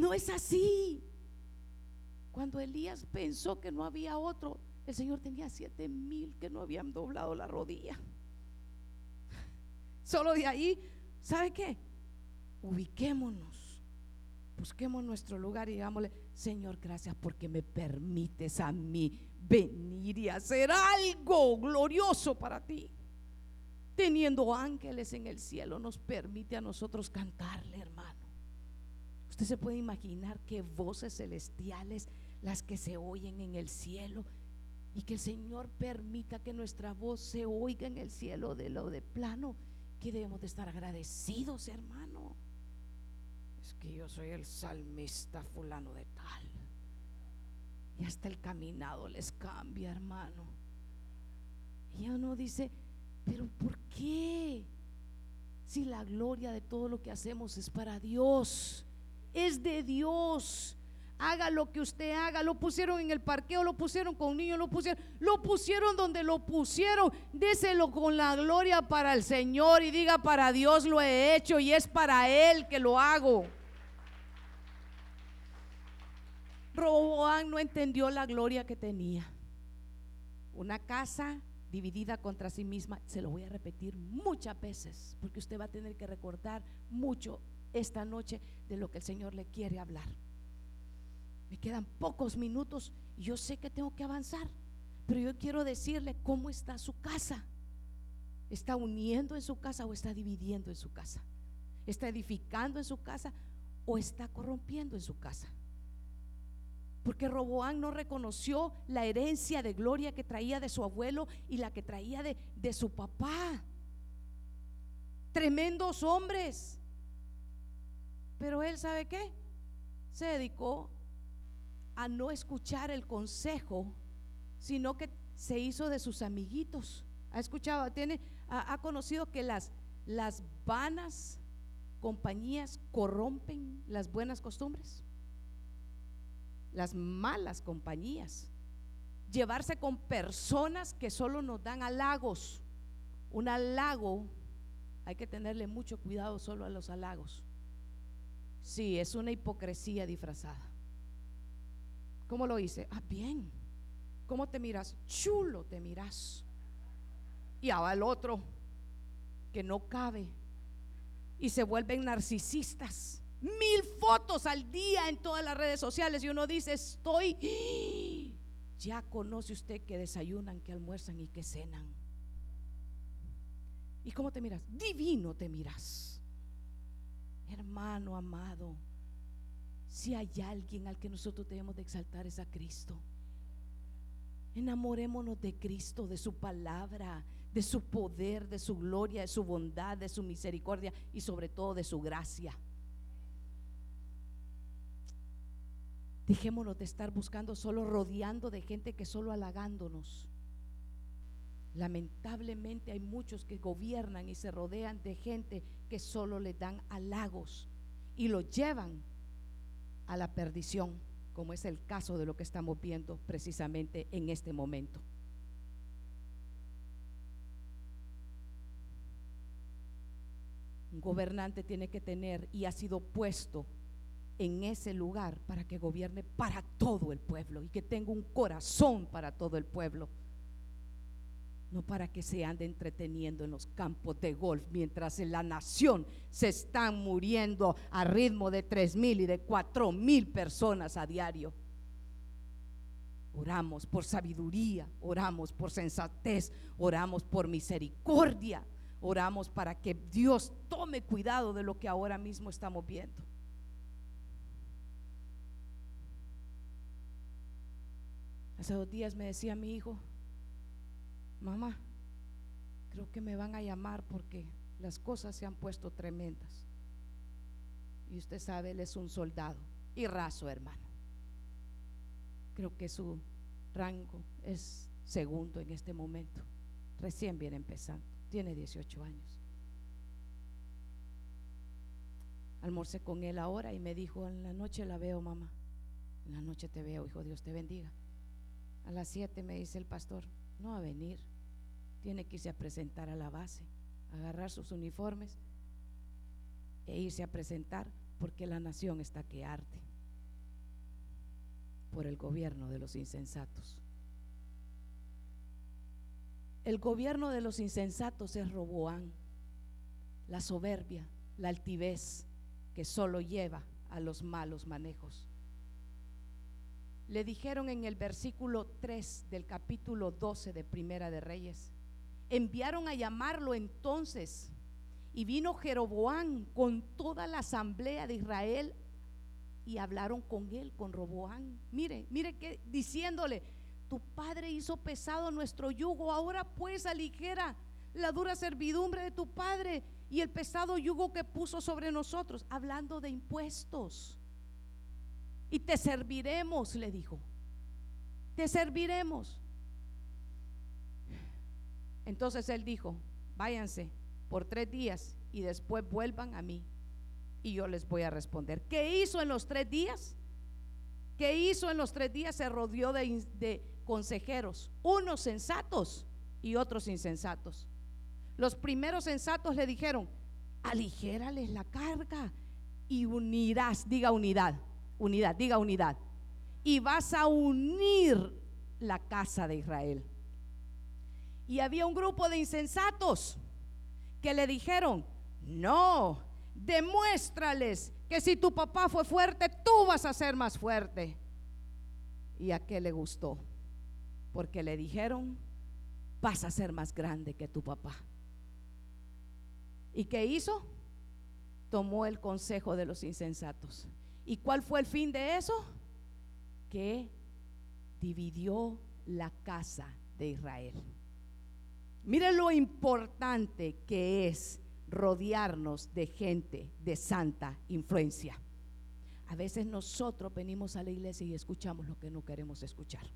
No es así. Cuando Elías pensó que no había otro, el Señor tenía siete mil que no habían doblado la rodilla. Solo de ahí, ¿sabe qué? Ubiquémonos busquemos nuestro lugar y digámosle, Señor, gracias porque me permites a mí venir y hacer algo glorioso para ti. Teniendo ángeles en el cielo nos permite a nosotros cantarle, hermano. Usted se puede imaginar qué voces celestiales las que se oyen en el cielo y que el Señor permita que nuestra voz se oiga en el cielo de lo de plano, que debemos de estar agradecidos, hermano que yo soy el salmista fulano de tal. Y hasta el caminado les cambia, hermano. Y uno dice, pero ¿por qué? Si la gloria de todo lo que hacemos es para Dios, es de Dios. Haga lo que usted haga, lo pusieron en el parqueo, lo pusieron con niños, lo pusieron, lo pusieron donde lo pusieron. Déselo con la gloria para el Señor y diga para Dios lo he hecho y es para Él que lo hago. Roboán no entendió la gloria que tenía. Una casa dividida contra sí misma, se lo voy a repetir muchas veces, porque usted va a tener que recordar mucho esta noche de lo que el Señor le quiere hablar. Me quedan pocos minutos y yo sé que tengo que avanzar, pero yo quiero decirle cómo está su casa. ¿Está uniendo en su casa o está dividiendo en su casa? ¿Está edificando en su casa o está corrompiendo en su casa? Porque Roboán no reconoció la herencia de gloria que traía de su abuelo y la que traía de, de su papá. Tremendos hombres. Pero él sabe qué? Se dedicó a no escuchar el consejo, sino que se hizo de sus amiguitos. ¿Ha escuchado? Tiene, ha, conocido que las, las vanas compañías corrompen las buenas costumbres las malas compañías. Llevarse con personas que solo nos dan halagos. Un halago, hay que tenerle mucho cuidado solo a los halagos. Sí, es una hipocresía disfrazada. ¿Cómo lo hice? Ah, bien. ¿Cómo te miras? Chulo te miras. Y ahora el otro, que no cabe. Y se vuelven narcisistas mil fotos al día en todas las redes sociales y uno dice, estoy, ya conoce usted que desayunan, que almuerzan y que cenan. ¿Y cómo te miras? Divino te miras. Hermano amado, si hay alguien al que nosotros debemos de exaltar es a Cristo. Enamorémonos de Cristo, de su palabra, de su poder, de su gloria, de su bondad, de su misericordia y sobre todo de su gracia. Dejémonos de estar buscando solo rodeando de gente que solo halagándonos. Lamentablemente hay muchos que gobiernan y se rodean de gente que solo le dan halagos y lo llevan a la perdición, como es el caso de lo que estamos viendo precisamente en este momento. Un gobernante tiene que tener y ha sido puesto en ese lugar para que gobierne para todo el pueblo y que tenga un corazón para todo el pueblo. No para que se ande entreteniendo en los campos de golf mientras en la nación se están muriendo a ritmo de tres mil y de cuatro mil personas a diario. Oramos por sabiduría, oramos por sensatez, oramos por misericordia, oramos para que Dios tome cuidado de lo que ahora mismo estamos viendo. Hace dos días me decía mi hijo, mamá, creo que me van a llamar porque las cosas se han puesto tremendas. Y usted sabe, él es un soldado y raso, hermano. Creo que su rango es segundo en este momento. Recién viene empezando. Tiene 18 años. Almorcé con él ahora y me dijo, en la noche la veo, mamá. En la noche te veo, hijo, Dios te bendiga. A las 7 me dice el pastor, no va a venir. Tiene que irse a presentar a la base, agarrar sus uniformes e irse a presentar porque la nación está que arde por el gobierno de los insensatos. El gobierno de los insensatos es Roboán, la soberbia, la altivez que solo lleva a los malos manejos. Le dijeron en el versículo 3 del capítulo 12 de Primera de Reyes, enviaron a llamarlo entonces y vino Jeroboán con toda la asamblea de Israel y hablaron con él, con Roboán. Mire, mire que diciéndole, tu padre hizo pesado nuestro yugo, ahora pues aligera la dura servidumbre de tu padre y el pesado yugo que puso sobre nosotros, hablando de impuestos. Y te serviremos, le dijo. Te serviremos. Entonces él dijo, váyanse por tres días y después vuelvan a mí y yo les voy a responder. ¿Qué hizo en los tres días? ¿Qué hizo en los tres días? Se rodeó de, consejeros, unos sensatos y otros insensatos. Los primeros sensatos le dijeron, aligérales la carga y unirás, diga unidad, unidad, diga unidad. Y vas a unir la casa de Israel. Y había un grupo de insensatos que le dijeron, no, demuéstrales que si tu papá fue fuerte, tú vas a ser más fuerte. ¿Y a qué le gustó? Porque le dijeron, vas a ser más grande que tu papá. ¿Y qué hizo? Tomó el consejo de los insensatos. ¿Y cuál fue el fin de eso? Que dividió la casa de Israel. Mire lo importante que es rodearnos de gente de santa influencia. A veces nosotros venimos a la iglesia y escuchamos lo que no queremos escuchar.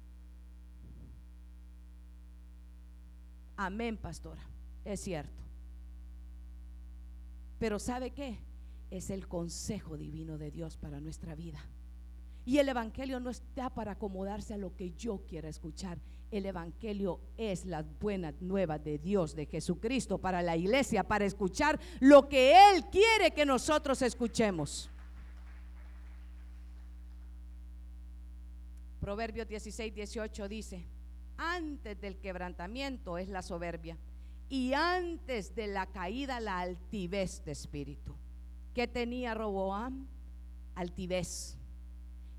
Amén, pastora. Es cierto. Pero ¿sabe qué? Es el consejo divino de Dios para nuestra vida. Y el Evangelio no está para acomodarse a lo que yo quiera escuchar. El Evangelio es la buena nueva de Dios, de Jesucristo, para la iglesia, para escuchar lo que Él quiere que nosotros escuchemos. Proverbios 16, 18 dice, antes del quebrantamiento es la soberbia y antes de la caída la altivez de espíritu. ¿Qué tenía Roboam? Altivez.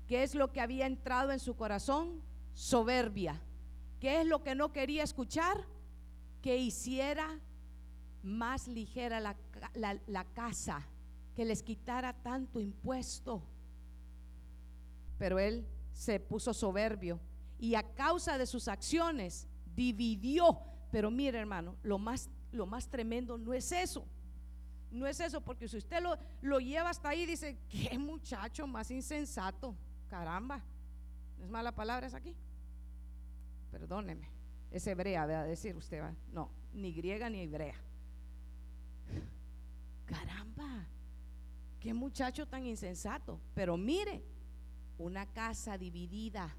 ¿Qué es lo que había entrado en su corazón? Soberbia. ¿Qué es lo que no quería escuchar? Que hiciera más ligera la, la casa, que les quitara tanto impuesto. Pero él se puso soberbio y a causa de sus acciones dividió pero mire, hermano, lo más, lo más tremendo no es eso. No es eso, porque si usted lo, lo lleva hasta ahí, dice, qué muchacho más insensato. Caramba. ¿No es mala palabra es aquí? Perdóneme. Es hebrea, a decir usted. ¿va? No, ni griega ni hebrea. Caramba. Qué muchacho tan insensato. Pero mire, una casa dividida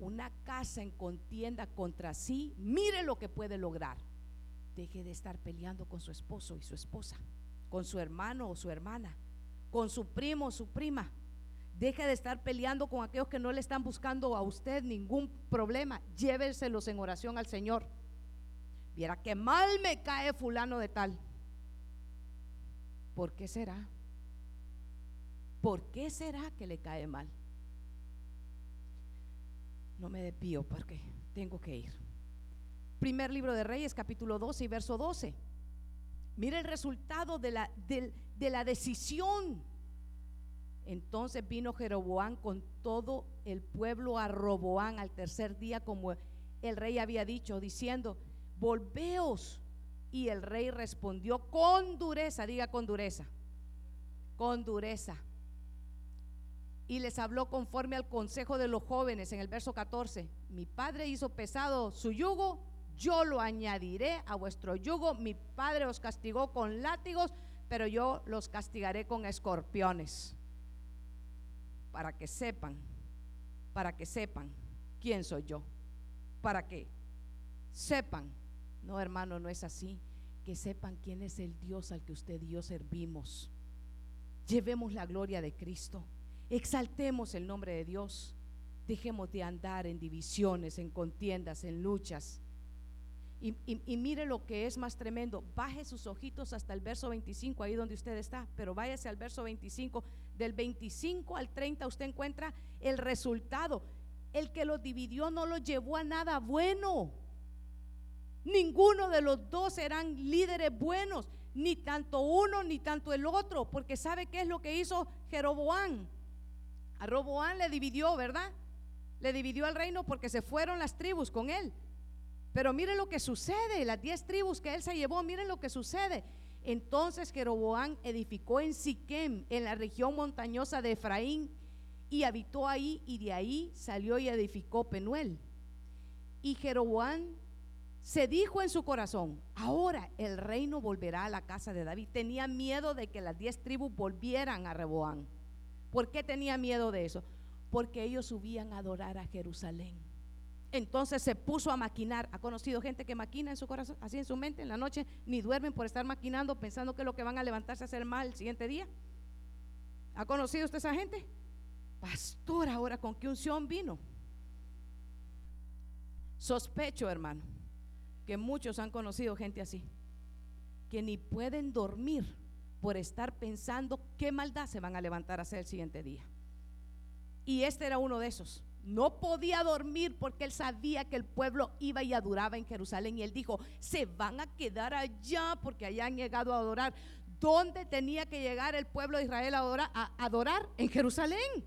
una casa en contienda contra sí, mire lo que puede lograr. Deje de estar peleando con su esposo y su esposa, con su hermano o su hermana, con su primo o su prima. Deje de estar peleando con aquellos que no le están buscando a usted ningún problema. Llévenselos en oración al Señor. Viera que mal me cae fulano de tal. ¿Por qué será? ¿Por qué será que le cae mal? no me despío porque tengo que ir. Primer libro de Reyes, capítulo 12 y verso 12. Mire el resultado de la, de, la decisión Entonces vino Jeroboán con todo el pueblo a Roboán al tercer día, como el rey había dicho, diciendo, volveos. Y el rey respondió con dureza, diga con dureza, con dureza. Y les habló conforme al consejo de los jóvenes en el verso 14. Mi padre hizo pesado su yugo, yo lo añadiré a vuestro yugo. Mi padre os castigó con látigos, pero yo los castigaré con escorpiones para que sepan, para que sepan quién soy yo. ¿Para que Sepan. No, hermano, no es así. Que sepan quién es el Dios al que usted y yo servimos. Llevemos la gloria de Cristo. Exaltemos el nombre de Dios. Dejemos de andar en divisiones, en contiendas, en luchas. Y, mire lo que es más tremendo. Baje sus ojitos hasta el verso 25, ahí donde usted está, pero váyase al verso 25 del 25 al 30 usted encuentra el resultado. El que los dividió no los llevó a nada bueno. Ninguno de los dos eran líderes buenos, ni tanto uno ni tanto el otro, porque sabe qué es lo que hizo Jeroboán. A Roboán le dividió, ¿verdad? Le dividió el reino porque se fueron las tribus con él. Pero mire lo que sucede, las diez tribus que él se llevó, miren lo que sucede. Entonces Jeroboán edificó en Siquem, en la región montañosa de Efraín, y habitó ahí, y de ahí salió y edificó Penuel. Y Jeroboán se dijo en su corazón, ahora el reino volverá a la casa de David. Tenía miedo de que las diez tribus volvieran a Reboán. ¿Por qué tenía miedo de eso? Porque ellos subían a adorar a Jerusalén. Entonces se puso a maquinar. ¿Ha conocido gente que maquina en su corazón, así en su mente, en la noche, ni duermen por estar maquinando, pensando que es lo que van a levantarse a hacer mal el siguiente día? ¿Ha conocido usted esa gente? Pastor, ahora con qué unción vino. Sospecho, hermano, que muchos han conocido gente así, que ni pueden dormir por estar pensando qué maldad se van a levantar a hacer el siguiente día. Y este era uno de esos no podía dormir porque él sabía que el pueblo iba y adoraba en Jerusalén. Y él dijo, se van a quedar allá porque allá han llegado a adorar. ¿Dónde tenía que llegar el pueblo de Israel a adorar? A adorar en Jerusalén.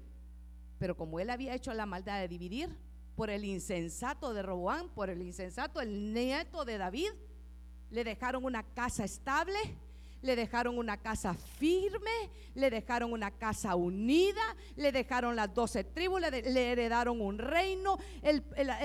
Pero como él había hecho la maldad de dividir por el insensato de Roboán, por el insensato, el nieto de David, le dejaron una casa estable le dejaron una casa firme, le dejaron una casa unida, le dejaron las doce tribus, le, heredaron un reino. El,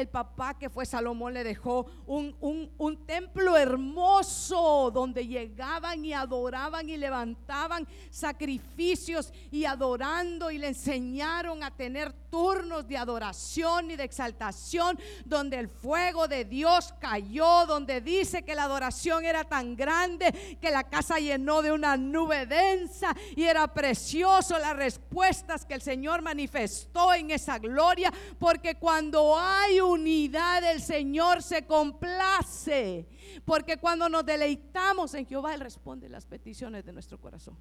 papá que fue Salomón le dejó un, un templo hermoso donde llegaban y adoraban y levantaban sacrificios y adorando y le enseñaron a tener turnos de adoración y de exaltación, donde el fuego de Dios cayó, donde dice que la adoración era tan grande que la casa llenó de una nube densa y era precioso las respuestas que el Señor manifestó en esa gloria, porque cuando hay unidad el Señor se complace, porque cuando nos deleitamos en Jehová, Él responde las peticiones de nuestro corazón.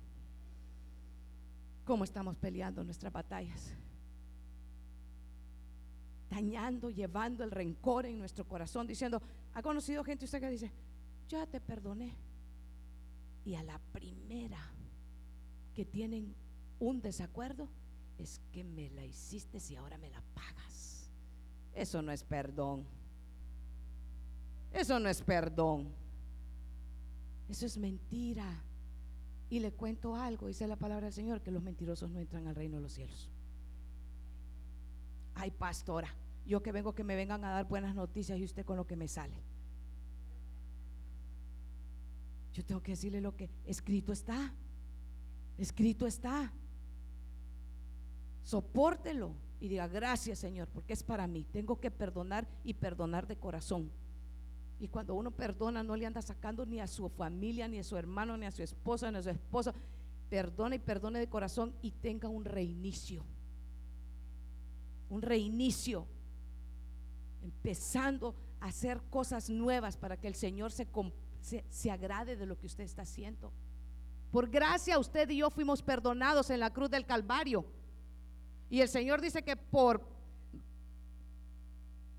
¿Cómo estamos peleando nuestras batallas? dañando, llevando el rencor en nuestro corazón, diciendo, ¿ha conocido gente usted que dice, ya te perdoné? Y a la primera que tienen un desacuerdo, es que me la hiciste y ahora me la pagas. Eso no es perdón. Eso no es perdón. Eso es mentira. Y le cuento algo, dice la palabra del Señor, que los mentirosos no entran al reino de los cielos. Ay, pastora, yo que vengo que me vengan a dar buenas noticias y usted con lo que me sale. Yo tengo que decirle lo que escrito está. Escrito está. Sopórtelo y diga gracias Señor, porque es para mí. Tengo que perdonar y perdonar de corazón. Y cuando uno perdona, no le anda sacando ni a su familia, ni a su hermano, ni a su esposa, ni a su esposa. Perdona y perdone de corazón y tenga un reinicio. Un reinicio. Empezando a hacer cosas nuevas para que el Señor se comporte se, agrade de lo que usted está haciendo. Por gracia usted y yo fuimos perdonados en la cruz del Calvario. Y el Señor dice que por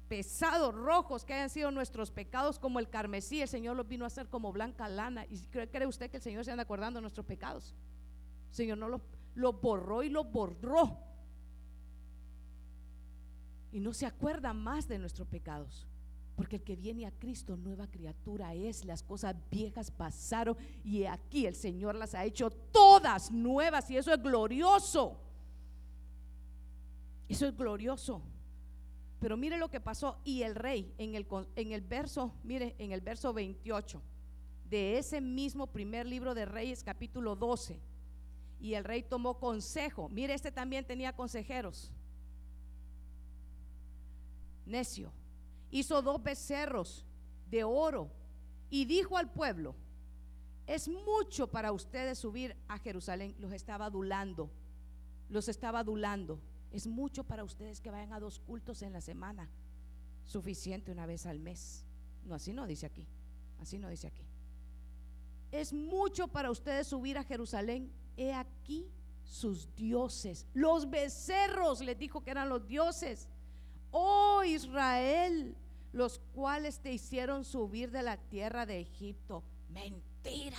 pesados, rojos que hayan sido nuestros pecados como el carmesí, el Señor los vino a hacer como blanca lana. ¿Y cree, usted que el Señor se anda acordando de nuestros pecados? Señor no los, lo borró y lo borró. Y no se acuerda más de nuestros pecados. Porque el que viene a Cristo, nueva criatura es. Las cosas viejas pasaron y aquí el Señor las ha hecho todas nuevas y eso es glorioso. Eso es glorioso. Pero mire lo que pasó. Y el rey, en el, en el verso, mire, en el verso 28 de ese mismo primer libro de Reyes, capítulo 12. Y el rey tomó consejo. Mire, este también tenía consejeros. Necio. Hizo dos becerros de oro y dijo al pueblo, es mucho para ustedes subir a Jerusalén. Los estaba adulando, los estaba adulando. Es mucho para ustedes que vayan a dos cultos en la semana. Suficiente una vez al mes. No, así no dice aquí. Así no dice aquí. Es mucho para ustedes subir a Jerusalén. He aquí sus dioses. Los becerros les dijo que eran los dioses. Oh Israel, los cuales te hicieron subir de la tierra de Egipto. Mentira.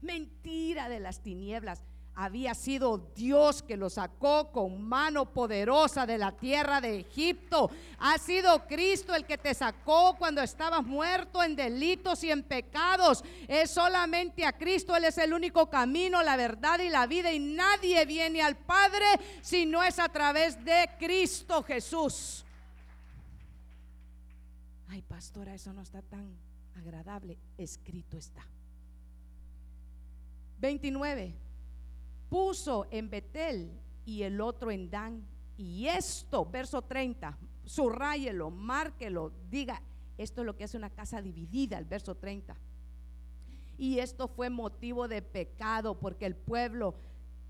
Mentira de las tinieblas había sido Dios que lo sacó con mano poderosa de la tierra de Egipto. Ha sido Cristo el que te sacó cuando estabas muerto en delitos y en pecados. Es solamente a Cristo, Él es el único camino, la verdad y la vida. Y nadie viene al Padre si no es a través de Cristo Jesús. Ay, pastora, eso no está tan agradable. Escrito está. 29 puso en Betel y el otro en Dan. Y esto, verso 30, subrayelo, márquelo, diga, esto es lo que hace una casa dividida, el verso 30. Y esto fue motivo de pecado porque el pueblo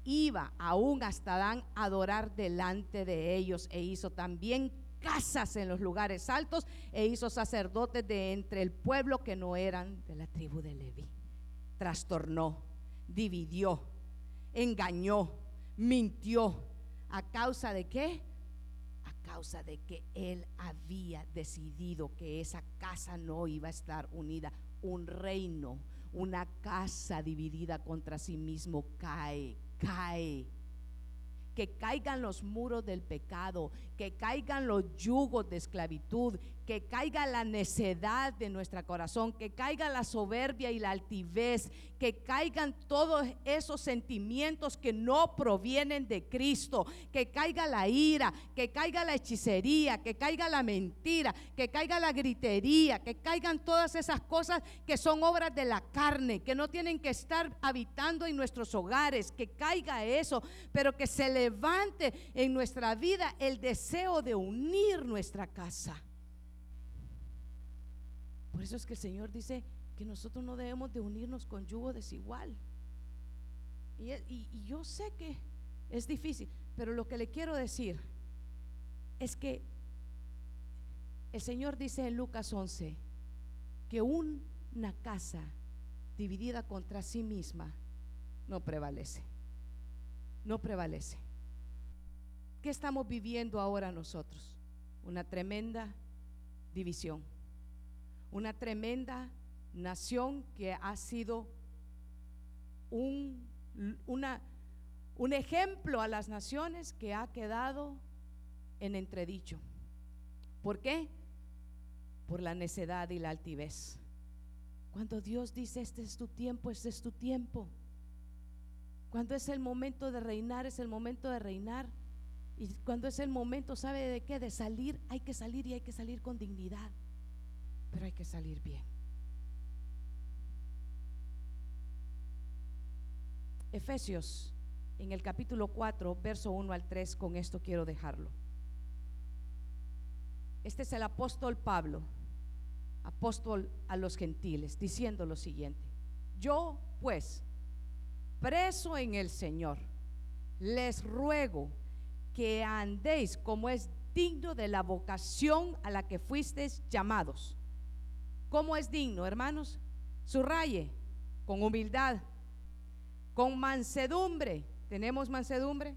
iba aún hasta Dan a adorar delante de ellos e hizo también casas en los lugares altos e hizo sacerdotes de entre el pueblo que no eran de la tribu de Leví. Trastornó, dividió, engañó, mintió. ¿A causa de qué? A causa de que él había decidido que esa casa no iba a estar unida. Un reino, una casa dividida contra sí mismo cae, cae que caigan los muros del pecado, que caigan los yugos de esclavitud, que caiga la necedad de nuestro corazón, que caiga la soberbia y la altivez, que caigan todos esos sentimientos que no provienen de Cristo, que caiga la ira, que caiga la hechicería, que caiga la mentira, que caiga la gritería, que caigan todas esas cosas que son obras de la carne, que no tienen que estar habitando en nuestros hogares, que caiga eso, pero que se levante en nuestra vida el deseo de unir nuestra casa. Por eso es que el Señor dice que nosotros no debemos de unirnos con yugo desigual. Y, y yo sé que es difícil, pero lo que le quiero decir es que el Señor dice en Lucas 11 que una casa dividida contra sí misma no prevalece. No prevalece. ¿Qué estamos viviendo ahora nosotros? Una tremenda división una tremenda nación que ha sido un, un ejemplo a las naciones que ha quedado en entredicho. ¿Por qué? Por la necedad y la altivez. Cuando Dios dice, este es tu tiempo, este es tu tiempo. Cuando es el momento de reinar, es el momento de reinar. Y cuando es el momento, ¿sabe de qué? De salir, hay que salir y hay que salir con dignidad pero hay que salir bien. Efesios, en el capítulo 4, verso 1 al 3, con esto quiero dejarlo. Este es el apóstol Pablo, apóstol a los gentiles, diciendo lo siguiente. Yo, pues, preso en el Señor, les ruego que andéis como es digno de la vocación a la que fuisteis llamados ¿Cómo es digno, hermanos? Subraye, con humildad, con mansedumbre. ¿Tenemos mansedumbre?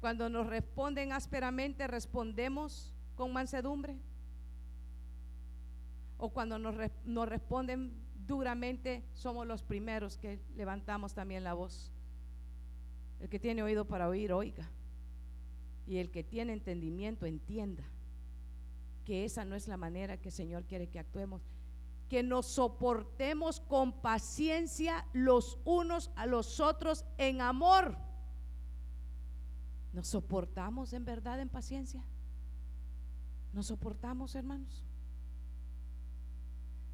Cuando nos responden ásperamente, respondemos con mansedumbre. O cuando nos, responden duramente, somos los primeros que levantamos también la voz. El que tiene oído para oír, oiga. Y el que tiene entendimiento, entienda que esa no es la manera que el Señor quiere que actuemos. Que nos soportemos con paciencia los unos a los otros en amor. ¿Nos soportamos en verdad en paciencia? ¿Nos soportamos, hermanos?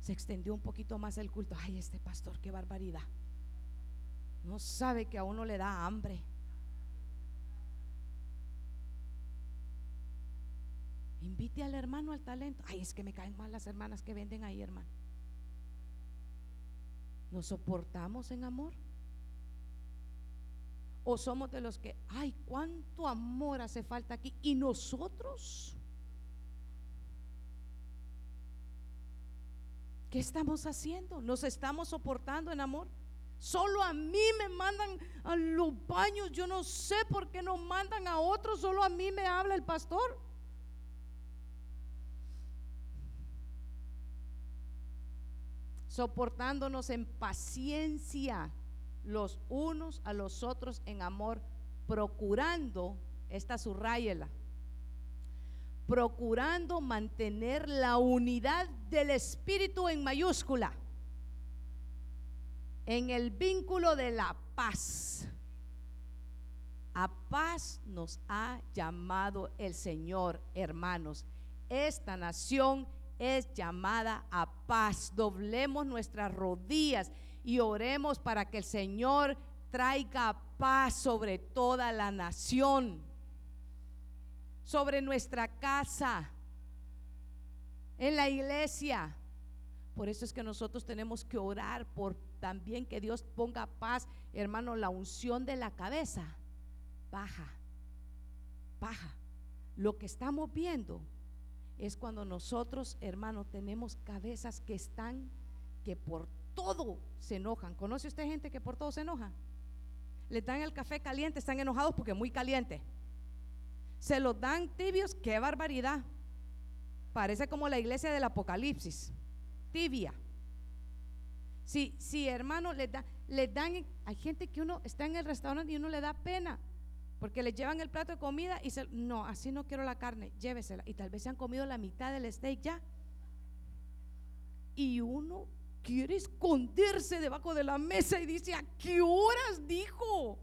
Se extendió un poquito más el culto. Ay, este pastor, qué barbaridad. No sabe que a uno le da hambre. Invite al hermano al talento. Ay, es que me caen mal las hermanas que venden ahí, hermano. ¿Nos soportamos en amor? ¿O somos de los que, ay, cuánto amor hace falta aquí? ¿Y nosotros? ¿Qué estamos haciendo? ¿Nos estamos soportando en amor? Solo a mí me mandan a los baños. Yo no sé por qué no mandan a otros. Solo a mí me habla el pastor. Soportándonos en paciencia los unos a los otros en amor, procurando, esta subrayela, procurando mantener la unidad del Espíritu en mayúscula, en el vínculo de la paz. A paz nos ha llamado el Señor, hermanos. Esta nación es llamada a paz. Doblemos nuestras rodillas y oremos para que el Señor traiga paz sobre toda la nación, sobre nuestra casa, en la iglesia. Por eso es que nosotros tenemos que orar por también que Dios ponga paz, hermano, la unción de la cabeza. Baja, baja. Lo que estamos viendo es cuando nosotros, hermano, tenemos cabezas que están, que por todo se enojan. ¿Conoce usted gente que por todo se enoja? Le dan el café caliente, están enojados porque muy caliente. Se los dan tibios, qué barbaridad. Parece como la iglesia del Apocalipsis, tibia. Si, si hermano, le, da, le dan, hay gente que uno está en el restaurante y uno le da pena, porque le llevan el plato de comida y se, no, así no quiero la carne, llévesela. Y tal vez se han comido la mitad del steak ya. Y uno quiere esconderse debajo de la mesa y dice, ¿a qué horas dijo?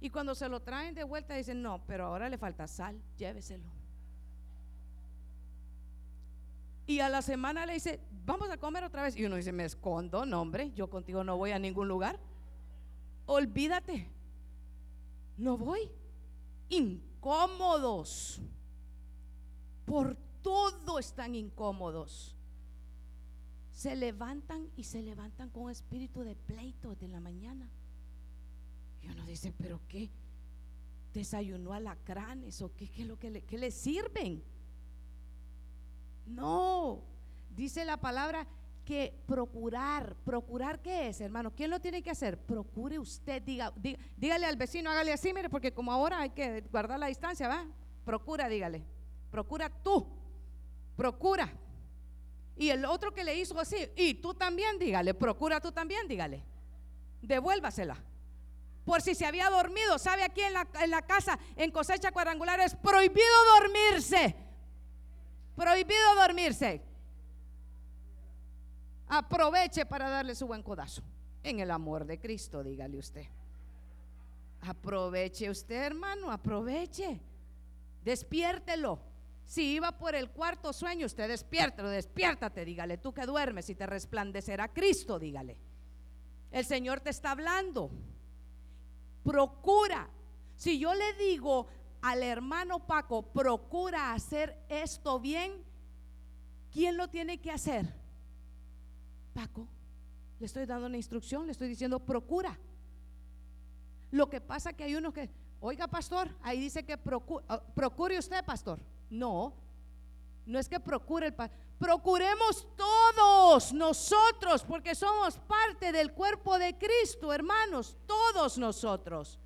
Y cuando se lo traen de vuelta dicen, no, pero ahora le falta sal, lléveselo. Y a la semana le dice, vamos a comer otra vez. Y uno dice, me escondo, no hombre, yo contigo no voy a ningún lugar. Olvídate, no voy. Incómodos. Por todo están incómodos se levantan y se levantan con espíritu de pleito de la mañana. Y uno dice, pero ¿qué? ¿Desayunó alacranes o qué, qué es lo que le, qué le sirven? No, dice la palabra que procurar, procurar qué es, hermano, ¿quién lo tiene que hacer? Procure usted, diga, dígale al vecino, hágale así, mire, porque como ahora hay que guardar la distancia, ¿va? Procura, dígale, procura tú, procura. Y el otro que le hizo así, y tú también dígale, procura tú también dígale, devuélvasela. Por si se había dormido, sabe aquí en la, en la casa, en cosecha cuadrangular, es prohibido dormirse. Prohibido dormirse. Aproveche para darle su buen codazo. En el amor de Cristo, dígale usted. Aproveche usted, hermano, aproveche. Despiértelo. Si iba por el cuarto sueño, usted despiértelo, despiértate, dígale, tú que duermes y te resplandecerá Cristo, dígale. El Señor te está hablando. Procura. Si yo le digo al hermano Paco, procura hacer esto bien, ¿quién lo tiene que hacer? Paco, le estoy dando una instrucción, le estoy diciendo, procura. Lo que pasa que hay unos que, oiga pastor, ahí dice que ah, procure usted, pastor. No, no es que procure el Procuremos todos nosotros, porque somos parte del cuerpo de Cristo, hermanos, todos nosotros.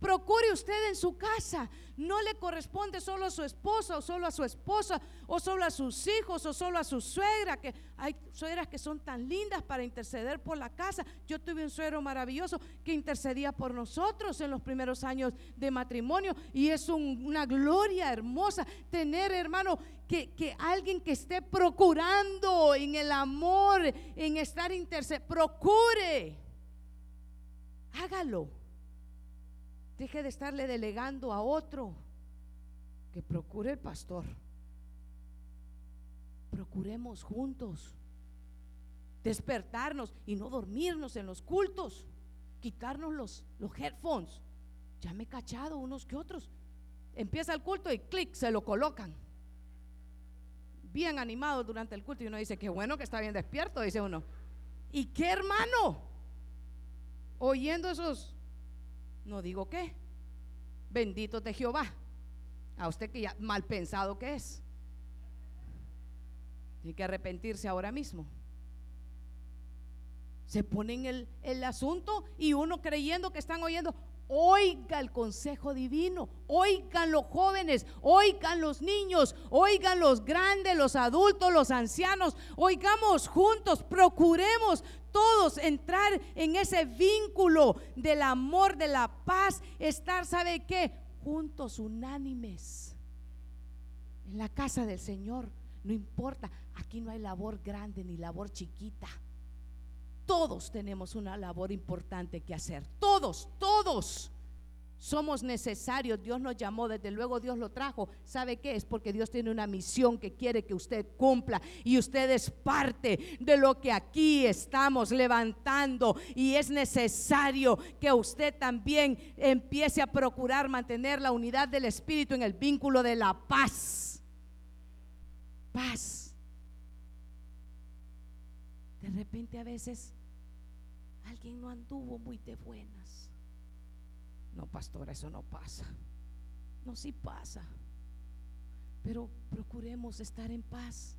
Procure usted en su casa. No le corresponde solo a su esposa o solo a su esposa o solo a sus hijos o solo a su suegra, que hay suegras que son tan lindas para interceder por la casa. Yo tuve un suegro maravilloso que intercedía por nosotros en los primeros años de matrimonio y es una gloria hermosa tener, hermano, que, que alguien que esté procurando en el amor, en estar intercediendo, procure, hágalo Deje de estarle delegando a otro que procure el pastor. Procuremos juntos despertarnos y no dormirnos en los cultos, quitarnos los, los headphones. Ya me he cachado unos que otros. Empieza el culto y clic, se lo colocan. Bien animado durante el culto y uno dice, qué bueno que está bien despierto, dice uno. ¿Y qué hermano? Oyendo esos no digo qué. Bendito de Jehová. A usted que ya mal pensado que es. Tiene que arrepentirse ahora mismo. Se ponen el, el asunto y uno creyendo que están oyendo. Oiga el consejo divino, oigan los jóvenes, oigan los niños, oigan los grandes, los adultos, los ancianos, oigamos juntos, procuremos todos entrar en ese vínculo del amor, de la paz, estar, ¿sabe qué? Juntos, unánimes, en la casa del Señor. No importa, aquí no hay labor grande ni labor chiquita. Todos tenemos una labor importante que hacer. Todos, todos. Somos necesarios, Dios nos llamó, desde luego Dios lo trajo. ¿Sabe qué? Es porque Dios tiene una misión que quiere que usted cumpla y usted es parte de lo que aquí estamos levantando y es necesario que usted también empiece a procurar mantener la unidad del Espíritu en el vínculo de la paz. Paz. De repente a veces alguien no anduvo muy de buenas no, pastora, eso no pasa. No, sí pasa. Pero procuremos estar en paz.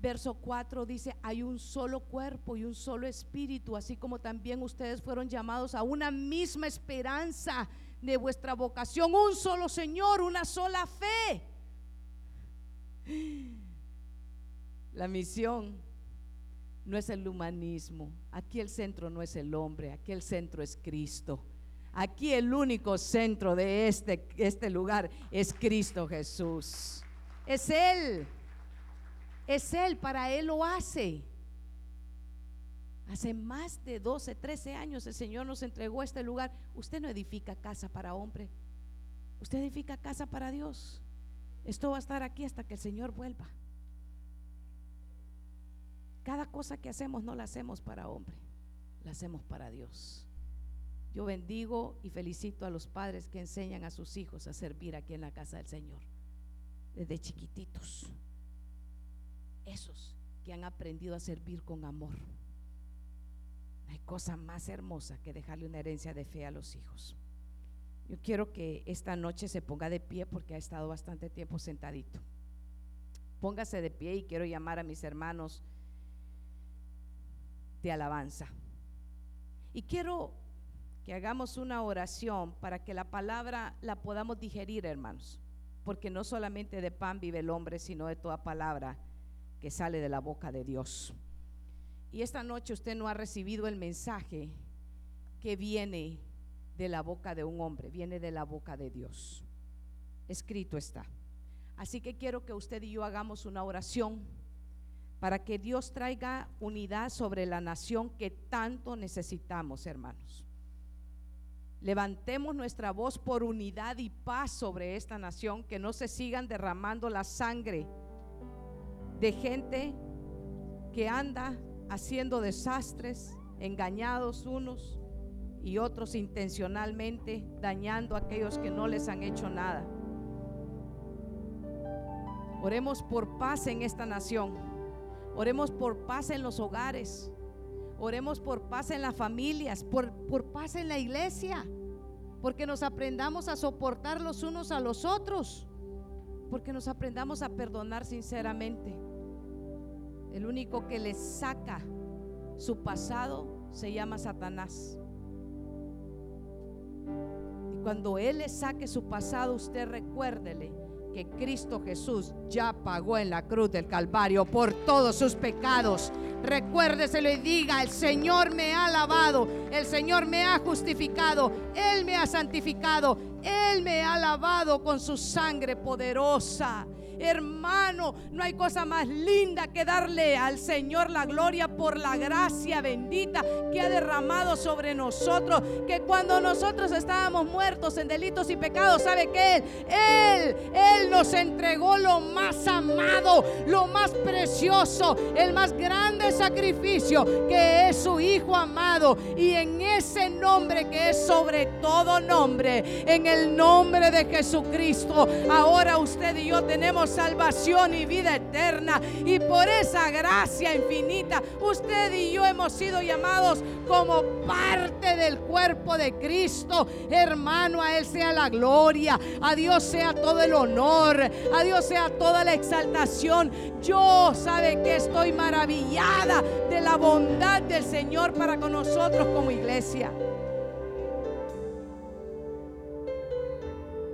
Verso 4 dice, hay un solo cuerpo y un solo espíritu, así como también ustedes fueron llamados a una misma esperanza de vuestra vocación, un solo Señor, una sola fe. La misión no es el humanismo, aquí el centro no es el hombre, aquí el centro es Cristo. Aquí el único centro de este, este lugar es Cristo Jesús. Es Él. Es Él, para Él lo hace. Hace más de 12, 13 años el Señor nos entregó este lugar. Usted no edifica casa para hombre. Usted edifica casa para Dios. Esto va a estar aquí hasta que el Señor vuelva. Cada cosa que hacemos no la hacemos para hombre, la hacemos para Dios. Yo bendigo y felicito a los padres que enseñan a sus hijos a servir aquí en la casa del Señor, desde chiquititos. Esos que han aprendido a servir con amor. hay cosa más hermosa que dejarle una herencia de fe a los hijos. Yo quiero que esta noche se ponga de pie porque ha estado bastante tiempo sentadito. Póngase de pie y quiero llamar a mis hermanos de alabanza. Y quiero que hagamos una oración para que la palabra la podamos digerir, hermanos. Porque no solamente de pan vive el hombre, sino de toda palabra que sale de la boca de Dios. Y esta noche usted no ha recibido el mensaje que viene de la boca de un hombre, viene de la boca de Dios. Escrito está. Así que quiero que usted y yo hagamos una oración para que Dios traiga unidad sobre la nación que tanto necesitamos, hermanos. Levantemos nuestra voz por unidad y paz sobre esta nación, que no se sigan derramando la sangre de gente que anda haciendo desastres, engañados unos y otros intencionalmente dañando a aquellos que no les han hecho nada. Oremos por paz en esta nación. Oremos por paz en los hogares. Oremos por paz en las familias, por, por paz en la iglesia, porque nos aprendamos a soportar los unos a los otros, porque nos aprendamos a perdonar sinceramente. El único que les saca su pasado se llama Satanás. Cuando Él le saque su pasado, usted recuérdele que Cristo Jesús ya pagó en la cruz del Calvario por todos sus pecados. Recuérdeselo y diga, el Señor me ha lavado, el Señor me ha justificado, Él me ha santificado, Él me ha lavado con su sangre poderosa. Hermano, no hay cosa más linda que darle al Señor la gloria por la gracia bendita que ha derramado sobre nosotros. Que cuando nosotros estábamos muertos en delitos y pecados, ¿sabe que Él, Él, Él nos entregó lo más amado, lo más precioso, el más grande sacrificio que es su Hijo amado. Y en ese nombre que es sobre todo nombre, en el nombre de Jesucristo, ahora usted y yo salvación y vida eterna. Y por esa gracia infinita, usted y yo hemos sido llamados como parte del cuerpo de Cristo. Hermano, a Él sea la gloria, a Dios sea todo el honor, a Dios sea toda la exaltación. Yo sabe que estoy maravillada de la bondad del Señor para con nosotros como iglesia.